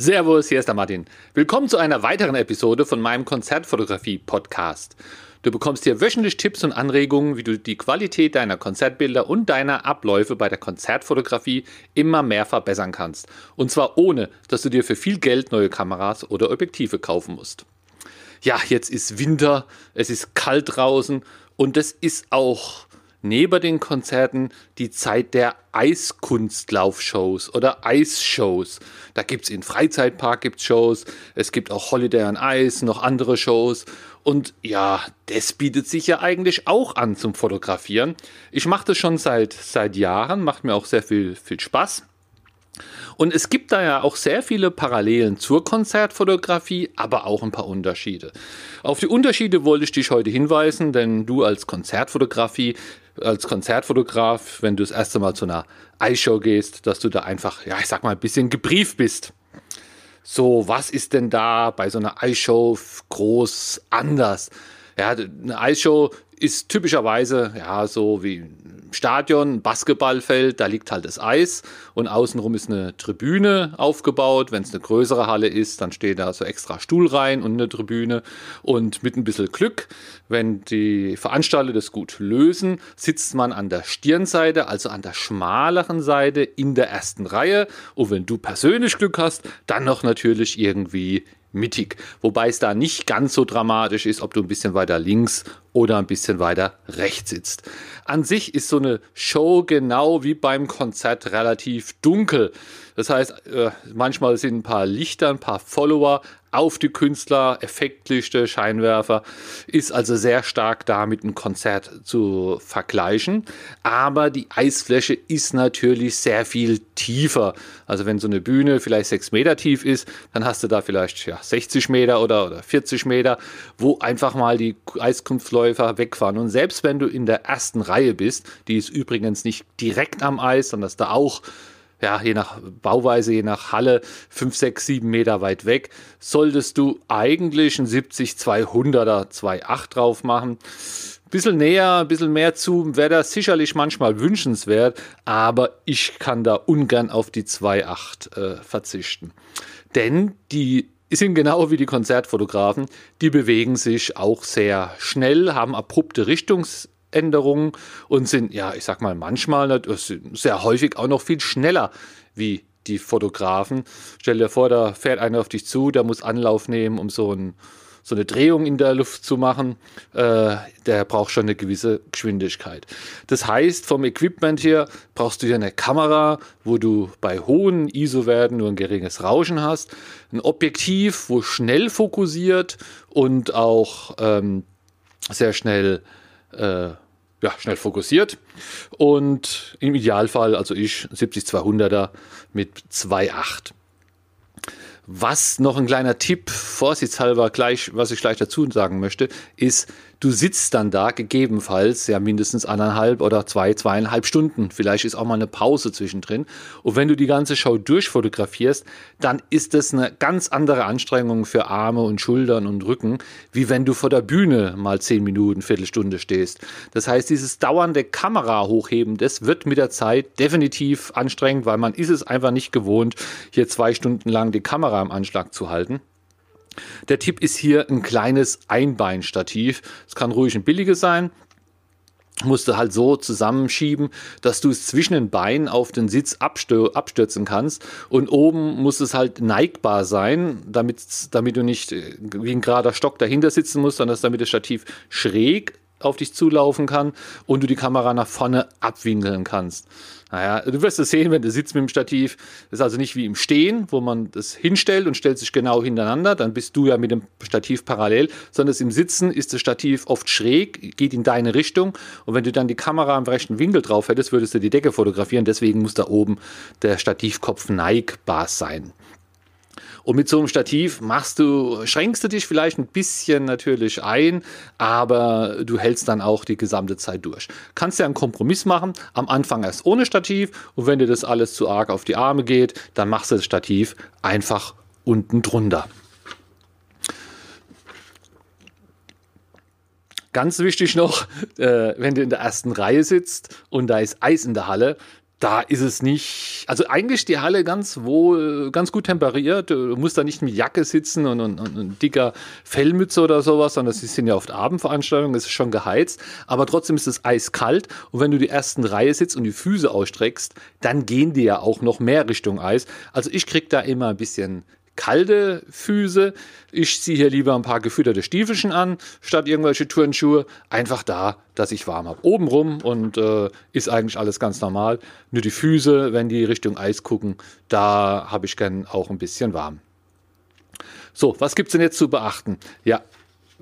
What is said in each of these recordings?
Servus, hier ist der Martin. Willkommen zu einer weiteren Episode von meinem Konzertfotografie-Podcast. Du bekommst hier wöchentlich Tipps und Anregungen, wie du die Qualität deiner Konzertbilder und deiner Abläufe bei der Konzertfotografie immer mehr verbessern kannst. Und zwar ohne, dass du dir für viel Geld neue Kameras oder Objektive kaufen musst. Ja, jetzt ist Winter, es ist kalt draußen und es ist auch neben den Konzerten die Zeit der Eiskunstlaufshows oder Eisshows. Da gibt es in Freizeitpark gibt's Shows, es gibt auch Holiday on Ice, noch andere Shows. Und ja, das bietet sich ja eigentlich auch an zum Fotografieren. Ich mache das schon seit, seit Jahren, macht mir auch sehr viel, viel Spaß. Und es gibt da ja auch sehr viele Parallelen zur Konzertfotografie, aber auch ein paar Unterschiede. Auf die Unterschiede wollte ich dich heute hinweisen, denn du als Konzertfotografie als Konzertfotograf, wenn du das erste Mal zu einer Eisshow gehst, dass du da einfach, ja, ich sag mal, ein bisschen gebrieft bist. So, was ist denn da bei so einer Eisshow groß anders? Ja, eine Eisshow ist typischerweise ja so wie Stadion, Basketballfeld, da liegt halt das Eis und außenrum ist eine Tribüne aufgebaut. Wenn es eine größere Halle ist, dann steht da so extra Stuhl rein und eine Tribüne. Und mit ein bisschen Glück, wenn die Veranstalter das gut lösen, sitzt man an der Stirnseite, also an der schmaleren Seite in der ersten Reihe. Und wenn du persönlich Glück hast, dann noch natürlich irgendwie mittig. Wobei es da nicht ganz so dramatisch ist, ob du ein bisschen weiter links oder ein bisschen weiter rechts sitzt. An sich ist so eine Show genau wie beim Konzert relativ dunkel. Das heißt, äh, manchmal sind ein paar Lichter, ein paar Follower auf die Künstler, Effektlichter, Scheinwerfer, ist also sehr stark da mit einem Konzert zu vergleichen. Aber die Eisfläche ist natürlich sehr viel tiefer. Also wenn so eine Bühne vielleicht sechs Meter tief ist, dann hast du da vielleicht ja, 60 Meter oder, oder 40 Meter, wo einfach mal die Eiskunftläufer wegfahren. Und selbst wenn du in der ersten Reihe bist, die ist übrigens nicht direkt am Eis, sondern dass da auch ja, je nach Bauweise, je nach Halle, 5, 6, 7 Meter weit weg, solltest du eigentlich ein 70-200er 2.8 drauf machen. Bisschen näher, ein bisschen mehr zu, wäre das sicherlich manchmal wünschenswert, aber ich kann da ungern auf die 2.8 äh, verzichten. Denn die sind genau wie die Konzertfotografen, die bewegen sich auch sehr schnell, haben abrupte Richtungs Änderungen und sind, ja, ich sag mal, manchmal, sehr häufig auch noch viel schneller wie die Fotografen. Stell dir vor, da fährt einer auf dich zu, der muss Anlauf nehmen, um so, ein, so eine Drehung in der Luft zu machen. Äh, der braucht schon eine gewisse Geschwindigkeit. Das heißt, vom Equipment her brauchst du ja eine Kamera, wo du bei hohen ISO-Werten nur ein geringes Rauschen hast. Ein Objektiv, wo schnell fokussiert und auch ähm, sehr schnell äh, ja, schnell fokussiert. Und im Idealfall, also ich, 70-200er mit 2,8. Was noch ein kleiner Tipp, vorsichtshalber gleich, was ich gleich dazu sagen möchte, ist, du sitzt dann da gegebenenfalls ja mindestens anderthalb oder zwei, zweieinhalb Stunden. Vielleicht ist auch mal eine Pause zwischendrin. Und wenn du die ganze Show durchfotografierst, dann ist das eine ganz andere Anstrengung für Arme und Schultern und Rücken, wie wenn du vor der Bühne mal zehn Minuten, Viertelstunde stehst. Das heißt, dieses dauernde Kamera hochheben, das wird mit der Zeit definitiv anstrengend, weil man ist es einfach nicht gewohnt, hier zwei Stunden lang die Kamera im Anschlag zu halten. Der Tipp ist hier ein kleines Einbeinstativ. Es kann ruhig ein billiges sein. Musst du halt so zusammenschieben, dass du es zwischen den Beinen auf den Sitz abstürzen kannst. Und oben muss es halt neigbar sein, damit, du nicht äh, wie ein gerader Stock dahinter sitzen musst, sondern damit das Stativ schräg auf dich zulaufen kann und du die Kamera nach vorne abwinkeln kannst. Naja, du wirst es sehen, wenn du sitzt mit dem Stativ. Das ist also nicht wie im Stehen, wo man das hinstellt und stellt sich genau hintereinander. Dann bist du ja mit dem Stativ parallel, sondern im Sitzen ist das Stativ oft schräg, geht in deine Richtung. Und wenn du dann die Kamera im rechten Winkel drauf hättest, würdest du die Decke fotografieren. Deswegen muss da oben der Stativkopf neigbar sein. Und mit so einem Stativ machst du, schränkst du dich vielleicht ein bisschen natürlich ein, aber du hältst dann auch die gesamte Zeit durch. Kannst ja einen Kompromiss machen, am Anfang erst ohne Stativ und wenn dir das alles zu arg auf die Arme geht, dann machst du das Stativ einfach unten drunter. Ganz wichtig noch, äh, wenn du in der ersten Reihe sitzt und da ist Eis in der Halle, da ist es nicht, also eigentlich die Halle ganz wohl, ganz gut temperiert. Du musst da nicht mit Jacke sitzen und, und, und, dicker Fellmütze oder sowas, sondern sie sind ja oft Abendveranstaltungen, es ist schon geheizt, aber trotzdem ist es eiskalt und wenn du die ersten Reihe sitzt und die Füße ausstreckst, dann gehen die ja auch noch mehr Richtung Eis. Also ich krieg da immer ein bisschen kalte Füße. Ich ziehe hier lieber ein paar gefütterte Stiefelchen an, statt irgendwelche Turnschuhe. Einfach da, dass ich warm habe. Obenrum und äh, ist eigentlich alles ganz normal. Nur die Füße, wenn die Richtung Eis gucken, da habe ich gern auch ein bisschen warm. So, was gibt es denn jetzt zu beachten? Ja,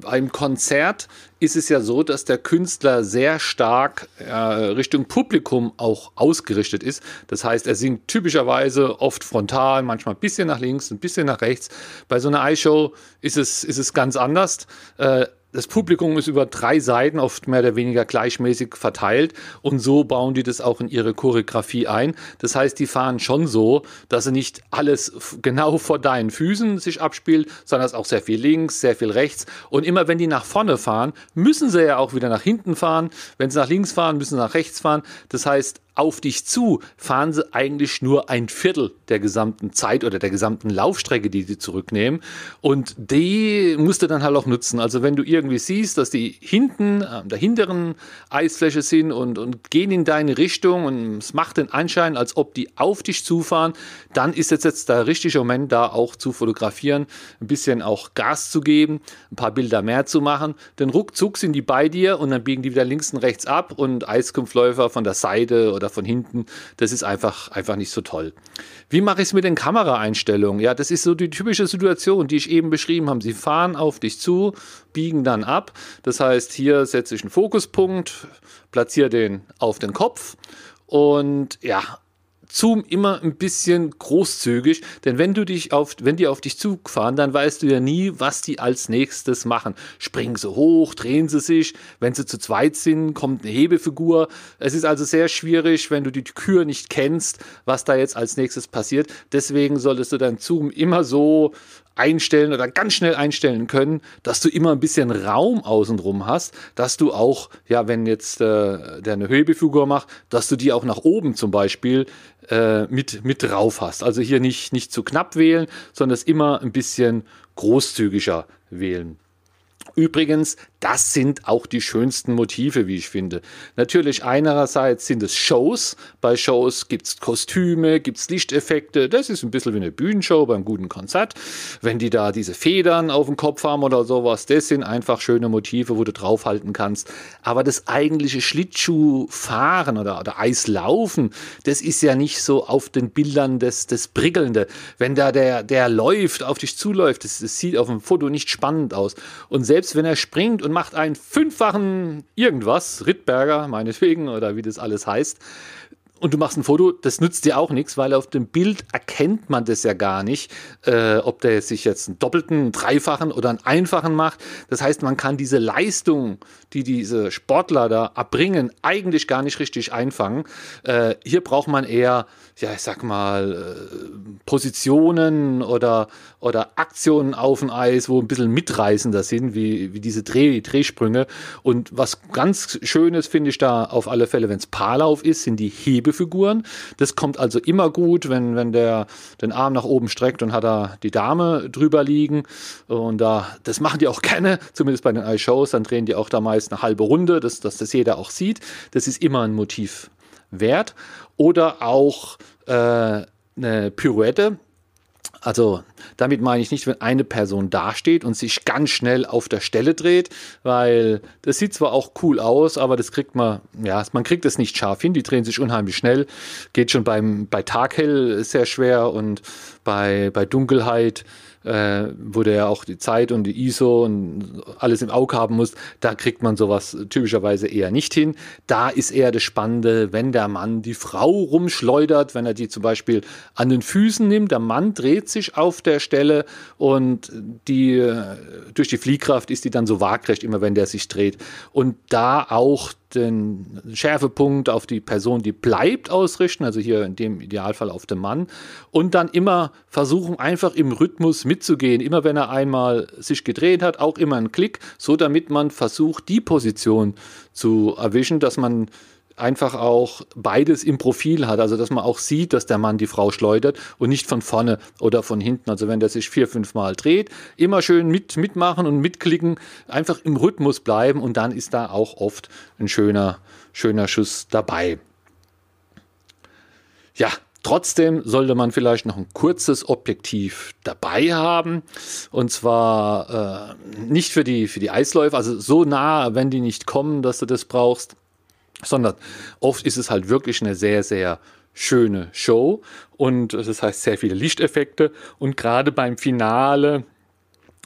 beim Konzert ist es ja so, dass der Künstler sehr stark äh, Richtung Publikum auch ausgerichtet ist. Das heißt, er singt typischerweise oft frontal, manchmal ein bisschen nach links, ein bisschen nach rechts. Bei so einer Eisshow ist es, ist es ganz anders. Äh, das Publikum ist über drei Seiten oft mehr oder weniger gleichmäßig verteilt und so bauen die das auch in ihre Choreografie ein. Das heißt, die fahren schon so, dass sie nicht alles genau vor deinen Füßen sich abspielt, sondern es auch sehr viel links, sehr viel rechts und immer wenn die nach vorne fahren, müssen sie ja auch wieder nach hinten fahren. Wenn sie nach links fahren, müssen sie nach rechts fahren. Das heißt, auf dich zu fahren sie eigentlich nur ein Viertel der gesamten Zeit oder der gesamten Laufstrecke, die sie zurücknehmen. Und die musst du dann halt auch nutzen. Also wenn du irgendwie siehst, dass die hinten, an der hinteren Eisfläche sind und, und gehen in deine Richtung und es macht den Anschein, als ob die auf dich zufahren, dann ist jetzt, jetzt der richtige Moment, da auch zu fotografieren, ein bisschen auch Gas zu geben, ein paar Bilder mehr zu machen. Denn ruckzuck sind die bei dir und dann biegen die wieder links und rechts ab und Eiskumpfläufer von der Seite oder oder von hinten. Das ist einfach, einfach nicht so toll. Wie mache ich es mit den Kameraeinstellungen? Ja, das ist so die typische Situation, die ich eben beschrieben habe. Sie fahren auf dich zu, biegen dann ab. Das heißt, hier setze ich einen Fokuspunkt, platziere den auf den Kopf und ja, Zoom immer ein bisschen großzügig, denn wenn du dich auf, wenn die auf dich zufahren, dann weißt du ja nie, was die als nächstes machen. Springen sie hoch, drehen sie sich, wenn sie zu zweit sind, kommt eine Hebefigur. Es ist also sehr schwierig, wenn du die Kür nicht kennst, was da jetzt als nächstes passiert. Deswegen solltest du dein Zoom immer so einstellen oder ganz schnell einstellen können, dass du immer ein bisschen Raum außenrum hast, dass du auch, ja, wenn jetzt äh, der eine Höhebefigur macht, dass du die auch nach oben zum Beispiel äh, mit, mit drauf hast. Also hier nicht, nicht zu knapp wählen, sondern es immer ein bisschen großzügiger wählen. Übrigens, das sind auch die schönsten Motive, wie ich finde. Natürlich einerseits sind es Shows. Bei Shows gibt es Kostüme, gibt es Lichteffekte. Das ist ein bisschen wie eine Bühnenshow beim guten Konzert. Wenn die da diese Federn auf dem Kopf haben oder sowas, das sind einfach schöne Motive, wo du draufhalten kannst. Aber das eigentliche Schlittschuhfahren oder, oder Eislaufen, das ist ja nicht so auf den Bildern das, das Prickelnde. Wenn da der, der läuft, auf dich zuläuft, das, das sieht auf dem Foto nicht spannend aus. Und selbst wenn er springt und macht einen fünffachen irgendwas, Rittberger meinetwegen oder wie das alles heißt, und du machst ein Foto, das nützt dir auch nichts, weil auf dem Bild erkennt man das ja gar nicht, äh, ob der sich jetzt einen doppelten, einen dreifachen oder einen einfachen macht. Das heißt, man kann diese Leistung, die diese Sportler da erbringen, eigentlich gar nicht richtig einfangen. Äh, hier braucht man eher, ja, ich sag mal, äh, Positionen oder, oder Aktionen auf dem Eis, wo ein bisschen mitreißender sind, wie, wie diese Dreh, Drehsprünge. Und was ganz Schönes finde ich da auf alle Fälle, wenn es Paarlauf ist, sind die Hebe Hebefiguren. Das kommt also immer gut, wenn, wenn der den Arm nach oben streckt und hat da die Dame drüber liegen. Und da, das machen die auch gerne, zumindest bei den Eye-Shows. Dann drehen die auch da meist eine halbe Runde, dass, dass das jeder auch sieht. Das ist immer ein Motiv wert. Oder auch äh, eine Pirouette also damit meine ich nicht, wenn eine Person dasteht und sich ganz schnell auf der Stelle dreht, weil das sieht zwar auch cool aus, aber das kriegt man, ja, man kriegt es nicht scharf hin. Die drehen sich unheimlich schnell. Geht schon beim, bei Taghell sehr schwer und bei, bei Dunkelheit äh, wo du ja auch die Zeit und die ISO und alles im Auge haben musst, da kriegt man sowas typischerweise eher nicht hin. Da ist eher das Spannende, wenn der Mann die Frau rumschleudert, wenn er die zum Beispiel an den Füßen nimmt, der Mann dreht sich auf der Stelle und die durch die Fliehkraft ist die dann so waagrecht, immer wenn der sich dreht. Und da auch den Schärfepunkt auf die Person, die bleibt, ausrichten, also hier in dem Idealfall auf den Mann, und dann immer versuchen, einfach im Rhythmus mitzugehen. Immer wenn er einmal sich gedreht hat, auch immer einen Klick, so damit man versucht, die Position zu erwischen, dass man einfach auch beides im Profil hat. Also dass man auch sieht, dass der Mann die Frau schleudert und nicht von vorne oder von hinten. Also wenn der sich vier, fünf Mal dreht, immer schön mit, mitmachen und mitklicken, einfach im Rhythmus bleiben und dann ist da auch oft ein schöner, schöner Schuss dabei. Ja, Trotzdem sollte man vielleicht noch ein kurzes Objektiv dabei haben. Und zwar äh, nicht für die, für die Eisläufe, also so nah, wenn die nicht kommen, dass du das brauchst, sondern oft ist es halt wirklich eine sehr, sehr schöne Show. Und das heißt sehr viele Lichteffekte. Und gerade beim Finale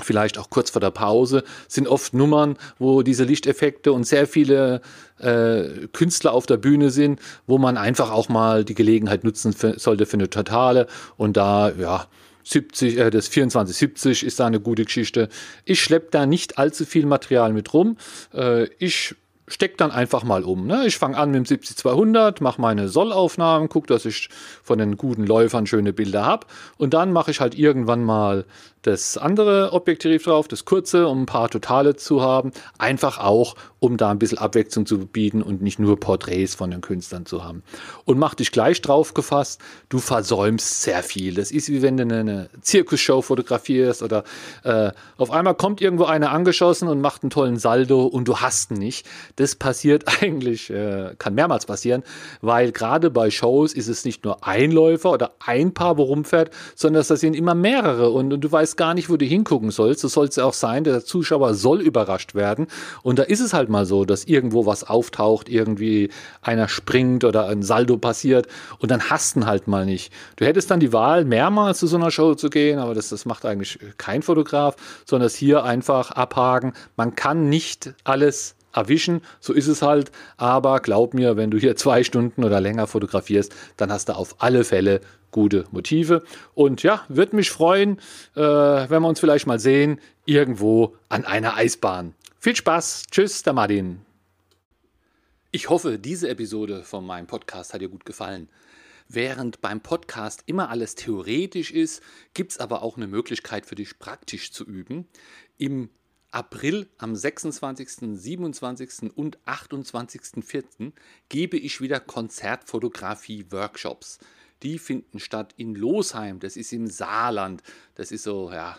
vielleicht auch kurz vor der Pause, sind oft Nummern, wo diese Lichteffekte und sehr viele äh, Künstler auf der Bühne sind, wo man einfach auch mal die Gelegenheit nutzen für, sollte für eine Totale. Und da, ja, 70, äh, das 2470 ist da eine gute Geschichte. Ich schleppe da nicht allzu viel Material mit rum. Äh, ich stecke dann einfach mal um. Ne? Ich fange an mit dem 70-200, mache meine Sollaufnahmen, gucke, dass ich von den guten Läufern schöne Bilder habe. Und dann mache ich halt irgendwann mal das andere Objektiv drauf, das kurze, um ein paar Totale zu haben. Einfach auch, um da ein bisschen Abwechslung zu bieten und nicht nur Porträts von den Künstlern zu haben. Und mach dich gleich drauf gefasst, du versäumst sehr viel. Das ist wie wenn du eine Zirkusshow fotografierst oder äh, auf einmal kommt irgendwo einer angeschossen und macht einen tollen Saldo und du hast ihn nicht. Das passiert eigentlich, äh, kann mehrmals passieren, weil gerade bei Shows ist es nicht nur ein Läufer oder ein Paar, wo rumfährt, sondern das sind immer mehrere und, und du weißt gar nicht, wo du hingucken sollst. So soll es auch sein. Der Zuschauer soll überrascht werden. Und da ist es halt mal so, dass irgendwo was auftaucht, irgendwie einer springt oder ein Saldo passiert und dann hast du halt mal nicht. Du hättest dann die Wahl, mehrmals zu so einer Show zu gehen, aber das, das macht eigentlich kein Fotograf, sondern es hier einfach abhaken. Man kann nicht alles erwischen, so ist es halt. Aber glaub mir, wenn du hier zwei Stunden oder länger fotografierst, dann hast du auf alle Fälle gute Motive. Und ja, würde mich freuen, äh, wenn wir uns vielleicht mal sehen, irgendwo an einer Eisbahn. Viel Spaß. Tschüss, der Martin. Ich hoffe, diese Episode von meinem Podcast hat dir gut gefallen. Während beim Podcast immer alles theoretisch ist, gibt es aber auch eine Möglichkeit für dich praktisch zu üben. Im April am 26., 27. und 28.04. gebe ich wieder Konzertfotografie-Workshops die finden statt in Losheim, das ist im Saarland, das ist so ja,